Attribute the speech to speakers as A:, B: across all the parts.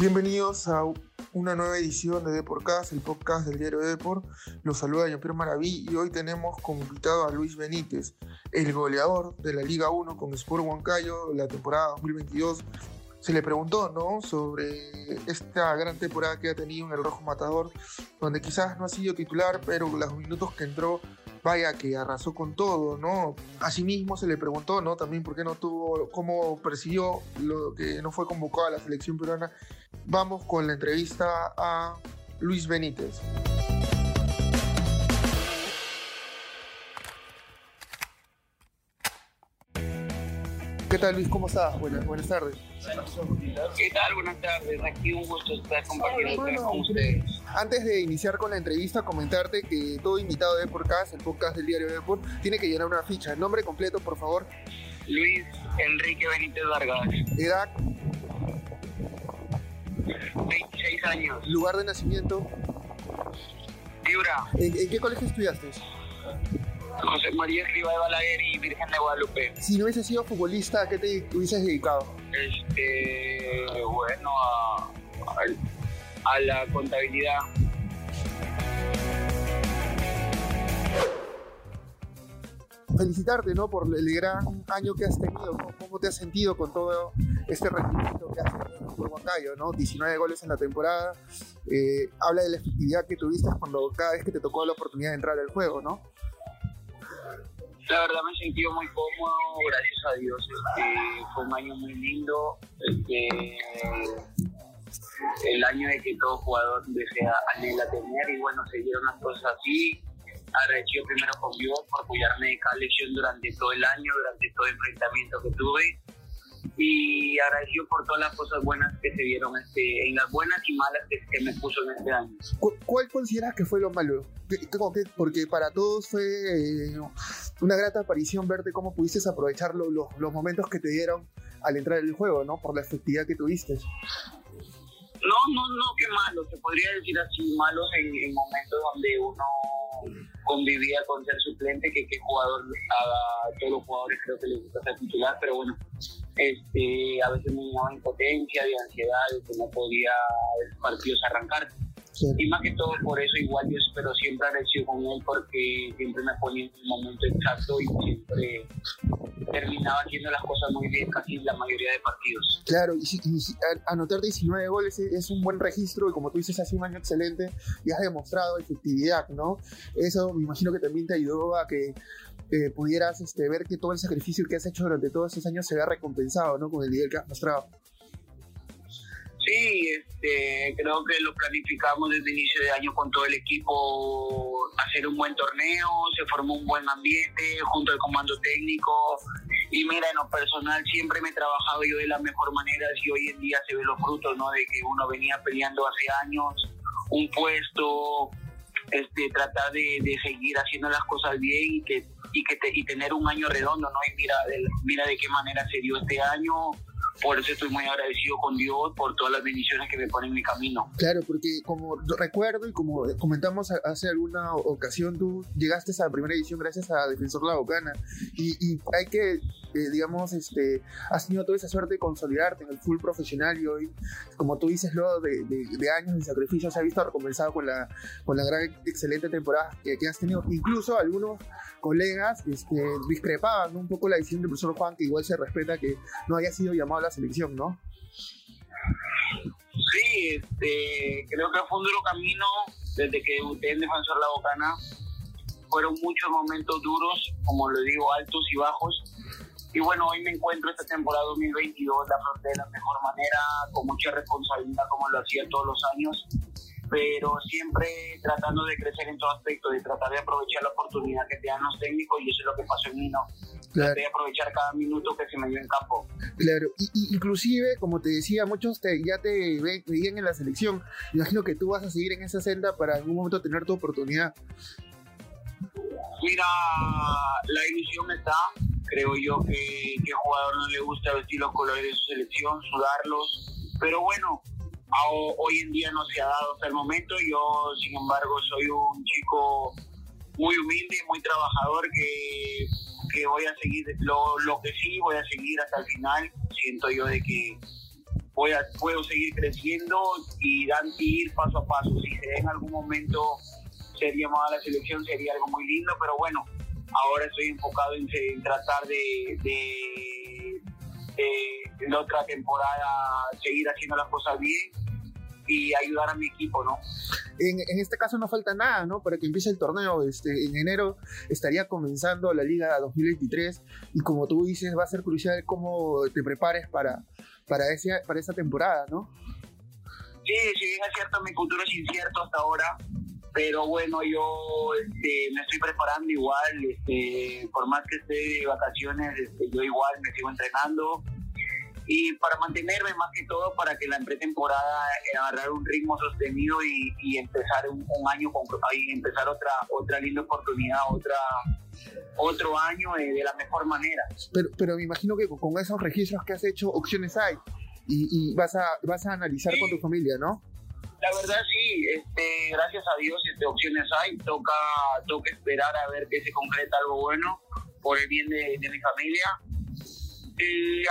A: Bienvenidos a una nueva edición de Deporcast, el podcast del diario Deport. Los saluda Jean-Pierre Maraví y hoy tenemos como invitado a Luis Benítez, el goleador de la Liga 1 con Sport Huancayo la temporada 2022. Se le preguntó, ¿no? Sobre esta gran temporada que ha tenido en el Rojo Matador, donde quizás no ha sido titular, pero los minutos que entró vaya que arrasó con todo, ¿no? Asimismo se le preguntó, ¿no? También por qué no tuvo, cómo persiguió lo que no fue convocado a la selección peruana. Vamos con la entrevista a Luis Benítez. ¿Qué tal Luis? ¿Cómo estás? Buenas, buenas tardes.
B: ¿Qué tal? Buenas tardes. Aquí un gusto estar compartiendo con ustedes.
A: Antes de iniciar con la entrevista, comentarte que todo invitado de Deportcast, el podcast del diario Deport, tiene que llenar una ficha. Nombre completo, por favor.
B: Luis Enrique Benítez Vargas.
A: Edad.
B: 26 años.
A: Lugar de nacimiento.
B: Piura.
A: ¿En, en qué colegio estudiaste?
B: José María Escriba de Balaguer y Virgen de Guadalupe.
A: Si no hubiese sido futbolista, ¿a qué te hubieses dedicado?
B: Este, bueno, a, a, a la contabilidad.
A: Felicitarte, ¿no? Por el gran año que has tenido, ¿no? ¿Cómo te has sentido con todo este rendimiento que has tenido por Huancayo, ¿no? 19 goles en la temporada. Eh, habla de la efectividad que tuviste cuando cada vez que te tocó la oportunidad de entrar al juego, ¿no?
B: La verdad me he sentido muy cómodo, gracias a Dios. Este, fue un año muy lindo. Este, el año de que todo jugador desea anhela tener y bueno, se dieron las cosas así. Agradecido primero con Dios por cuidarme de cada lesión durante todo el año, durante todo el enfrentamiento que tuve y agradecido por todas las cosas buenas que se dieron este, en las buenas y malas que, que me puso en este año.
A: ¿Cuál consideras que fue lo malo? Porque para todos fue eh, una grata aparición verte cómo pudiste aprovechar lo, lo, los momentos que te dieron al entrar en el juego, ¿no? Por la efectividad que tuviste.
B: No, no, no, qué malo. Se podría decir así, malos en, en momentos donde uno convivía con ser suplente, que qué jugador a todos los jugadores creo que les gusta ser titular, pero bueno, este, a veces me llenaba impotencia, de ansiedad, de que no podía partidos arrancar. Sí. Y más que todo por eso igual yo espero siempre agradecido con él porque siempre me ponía en el momento exacto y siempre terminaba haciendo las cosas muy bien casi la mayoría de partidos.
A: Claro, y, y, y anotar 19 goles es un buen registro y como tú dices, ha sido un año excelente y has demostrado efectividad, ¿no? Eso me imagino que también te ayudó a que eh, pudieras este, ver que todo el sacrificio que has hecho durante todos estos años se vea recompensado, ¿no? Con el nivel que has mostrado.
B: Sí, este, creo que lo planificamos desde inicio de año con todo el equipo, hacer un buen torneo, se formó un buen ambiente junto al comando técnico y mira, en lo personal siempre me he trabajado yo de la mejor manera y hoy en día se ven los frutos, ¿no? De que uno venía peleando hace años un puesto, este, tratar de, de seguir haciendo las cosas bien y que y que te, y tener un año redondo, ¿no? Y mira, de, mira de qué manera se dio este año, por eso estoy muy agradecido con Dios por todas las bendiciones que me pone en mi camino.
A: Claro, porque como recuerdo y como comentamos hace alguna ocasión, tú llegaste a la primera edición gracias a Defensor La Bocana y, y hay que, eh, digamos, este, has tenido toda esa suerte de consolidarte en el full profesional y hoy, como tú dices, luego de, de, de años de sacrificio, se ha visto recompensado con la, con la gran, excelente temporada que, que has tenido. Incluso algunos colegas este, discrepaban ¿no? un poco la decisión del profesor Juan, que igual se respeta que no haya sido llamado a la selección, ¿no?
B: Sí, este, creo que fue un duro camino desde que debuté en Defensor La Bocana. Fueron muchos momentos duros, como lo digo, altos y bajos. Y bueno, hoy me encuentro esta temporada 2022, la afronté de la mejor manera, con mucha responsabilidad como lo hacía todos los años pero siempre tratando de crecer en todo aspecto, de tratar de aprovechar la oportunidad que te dan los técnicos y eso es lo que pasó en mí, ¿no? Claro. aprovechar cada minuto que se me dio en campo.
A: Claro, y, y inclusive, como te decía, muchos te, ya te veían en la selección. Imagino que tú vas a seguir en esa senda para en algún momento tener tu oportunidad.
B: Mira, la ilusión está. Creo yo que, que jugador no le gusta vestir los colores de su selección, sudarlos. Pero bueno, hoy en día no se ha dado hasta el momento. Yo, sin embargo, soy un chico muy humilde, muy trabajador, que, que voy a seguir lo, lo, que sí, voy a seguir hasta el final. Siento yo de que pueda, puedo seguir creciendo y, dan, ir paso a paso. Si en algún momento ser llamado a la selección sería algo muy lindo, pero bueno, ahora estoy enfocado en, tratar de, de, en la otra temporada seguir haciendo las cosas bien y ayudar a mi equipo, ¿no?
A: En, en, este caso no falta nada, ¿no? Para que empiece el torneo. Este, en enero estaría comenzando la Liga 2023 y como tú dices, va a ser crucial cómo te prepares para, para, ese, para esa temporada, ¿no?
B: Sí, si bien es cierto, mi futuro es incierto hasta ahora, pero bueno, yo este, me estoy preparando igual, este, por más que esté de vacaciones, este, yo igual me sigo entrenando y para mantenerme más que todo para que la pretemporada eh, agarrar un ritmo sostenido y, empezar un, año con y empezar otra otra linda oportunidad otra otro año eh, de la mejor manera.
A: Pero pero me imagino que con esos registros que has hecho opciones hay y, vas a vas a analizar con tu familia no
B: la verdad sí, este, gracias a Dios este, opciones hay, toca, toca esperar a ver que se concreta algo bueno por el bien de, de mi familia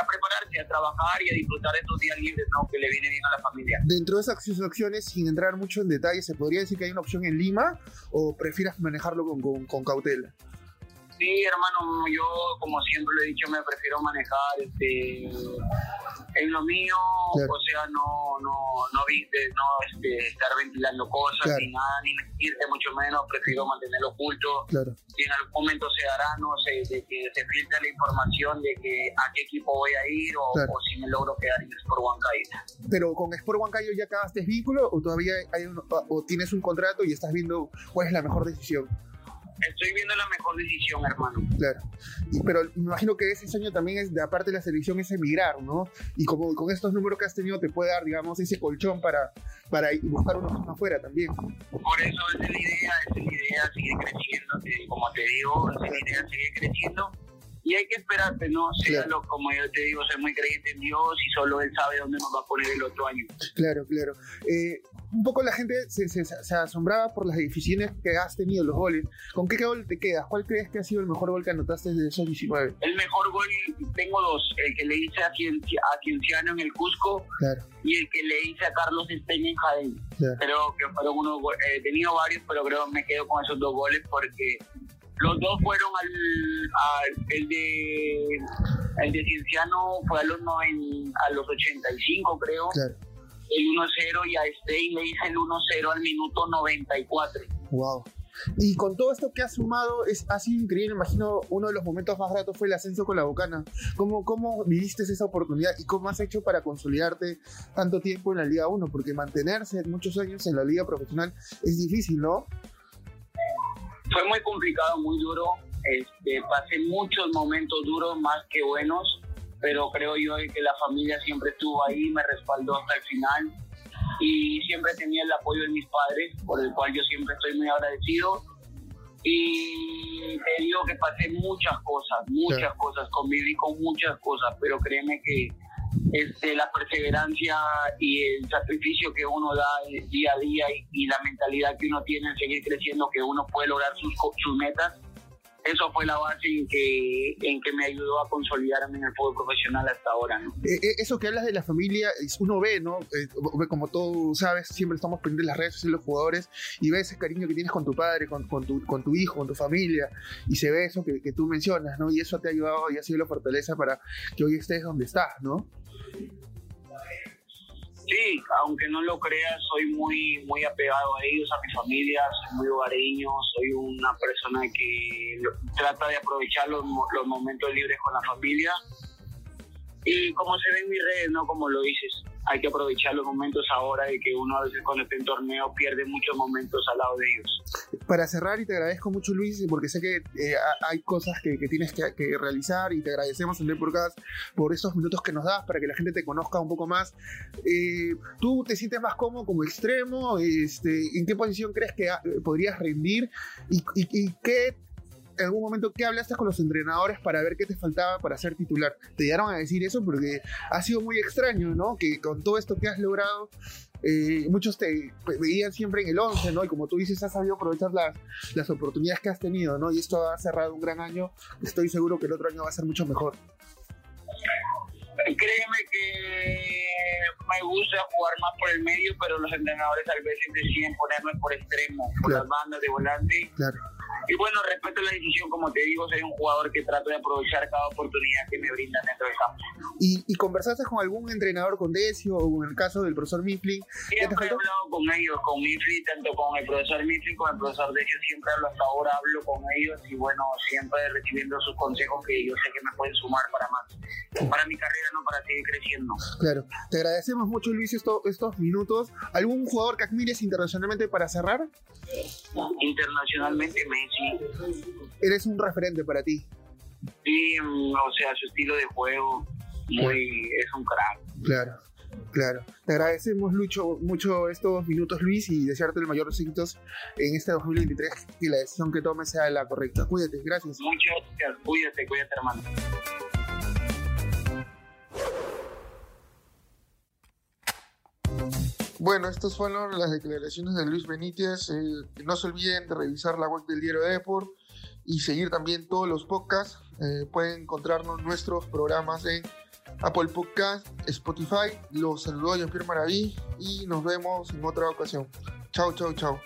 B: a prepararse, a trabajar y a disfrutar estos días libres ¿no? que le viene bien a la familia.
A: Dentro de esas opciones, sin entrar mucho en detalle, ¿se podría decir que hay una opción en Lima o prefieras manejarlo con, con, con cautela?
B: Sí, hermano, yo como siempre lo he dicho, me prefiero manejar este, en lo mío, o sea, no, no, no, viste, no este, estar ventilando cosas ni nada, ni mentirte mucho menos, prefiero mantenerlo oculto.
A: Claro.
B: Y en algún momento se dará, no sé, de que se filtre la información de que a qué equipo voy a ir o, si me logro quedar en Sport Huancayo.
A: Pero con Sport Huancayo ya acabaste vínculo o todavía hay un, o tienes un contrato y estás viendo cuál es la mejor decisión
B: estoy viendo la mejor decisión, hermano.
A: Claro. pero me imagino que ese sueño también es, de aparte de la selección, es emigrar, ¿no? Y como con estos números que has tenido te puede dar, digamos, ese colchón para, para buscar una opción afuera también.
B: Por eso es la idea, es la idea, sigue creciendo, como te digo, es la idea, sigue creciendo y hay que esperarte, ¿no? Sea lo, como yo te digo, ser muy creyente en Dios y solo Él sabe dónde nos va a poner el otro año.
A: Claro, claro. Eh, un poco la gente se, se, asombraba por las deficiencias que has tenido, los goles. ¿Con qué gol te quedas? ¿Cuál crees que ha sido el mejor gol que anotaste desde esos 19?
B: El mejor gol, tengo dos. El que le hice a, Cienciano en el Cusco y el que le hice a Carlos Esteña en Jaén. Creo que fueron unos eh, He tenido varios, pero creo que me quedo con esos dos goles porque los dos fueron al, el de el de Cienciano fue a los noven, a los 85 creo. El 1-0 y a Stein le hice el 1-0 al minuto 94.
A: Wow. Y con todo esto que has sumado, es, ha sido increíble. Imagino uno de los momentos más gratos fue el ascenso con la Bocana. ¿Cómo, ¿Cómo viviste esa oportunidad y cómo has hecho para consolidarte tanto tiempo en la Liga 1? Porque mantenerse muchos años en la Liga Profesional es difícil, ¿no?
B: fue muy complicado, muy duro. Este, pasé muchos momentos duros, más que buenos, pero creo yo que la familia siempre estuvo ahí, me respaldó hasta el final y siempre tenía el apoyo de mis padres, por el cual yo siempre estoy muy agradecido. Y te digo que pasé muchas cosas, muchas cosas, conviví con muchas cosas, pero créeme que este, la perseverancia y el sacrificio que uno da día a día y, la mentalidad que uno tiene en seguir creciendo, que uno puede lograr sus, sus metas, eso fue la base en que, en que me ayudó a consolidarme en el fútbol profesional hasta ahora.
A: Eh, eh, eso que hablas de la familia, uno ve, ¿no? Eh, como tú sabes, siempre estamos pendientes de las redes sociales los jugadores y ves ese cariño que tienes con tu padre, con, con, tu, con tu hijo, con tu familia, y se ve eso que, que, tú mencionas, ¿no? Y eso te ha ayudado y ha sido la fortaleza para que hoy estés donde estás, ¿no?
B: Sí, aunque no lo creas, soy muy muy apegado a ellos, a mi familia, soy muy hogareño, soy una persona que trata de aprovechar los, los momentos libres con la familia. Y como se ve en mis redes, ¿no? Como lo dices, hay que aprovechar los momentos ahora de que uno a veces cuando está en torneo pierde muchos momentos al lado de ellos.
A: Para cerrar, y te agradezco mucho Luis, porque sé que eh, hay cosas que, tienes que, realizar y te agradecemos en Deporcast por estos minutos que nos das para que la gente te conozca un poco más. Eh, ¿Tú te sientes más cómodo como extremo? Este, ¿En qué posición crees que ah, podrías rendir? ¿Y, y qué en algún momento qué hablaste con los entrenadores para ver qué te faltaba para ser titular. Te llegaron a decir eso porque ha sido muy extraño, ¿no? Que con todo esto que has logrado, eh, muchos te veían siempre en el 11, ¿no? Y como tú dices, has sabido aprovechar las, las oportunidades que has tenido, ¿no? Y esto ha cerrado un gran año. Estoy seguro que el otro año va a ser mucho mejor.
B: Créeme que me gusta jugar más por el medio, pero los entrenadores a veces deciden ponerme por extremo, por las bandas de volante.
A: Claro.
B: Y bueno, respeto la decisión, como te digo, soy un jugador que trato de aprovechar cada oportunidad que me brindan dentro del campo.
A: ¿Y, y conversaste con algún entrenador con Decio o en el caso del profesor Mifflin?
B: Siempre he hablado con ellos, con Mifflin, tanto con el profesor Mifflin como el profesor Decio, siempre hablo hasta ahora, hablo con ellos y bueno, siempre recibiendo sus consejos que yo sé que me pueden sumar para más, para mi carrera, no para seguir creciendo.
A: Claro, te agradecemos mucho Luis estos, estos minutos. ¿Algún jugador que admires internacionalmente para cerrar?
B: Internacionalmente Messi.
A: Eres un referente para ti.
B: Sí, o sea, su estilo de juego, muy, es un crack.
A: Claro, claro. Te agradecemos Lucho, mucho estos minutos, Luis, y desearte el mayor éxitos en este 2023 y la decisión que tomes sea la correcta. Cuídate, gracias.
B: Muchas gracias, cuídate, cuídate, hermano.
A: Bueno, estas fueron las declaraciones de Luis Benítez. Eh, no se olviden de revisar la web del diario Deport y seguir también todos los podcasts. Eh, pueden encontrarnos nuestros programas en Apple Podcast, Spotify. Los saludo a Jean-Pierre Maraví y nos vemos en otra ocasión. Chao, chao, chao.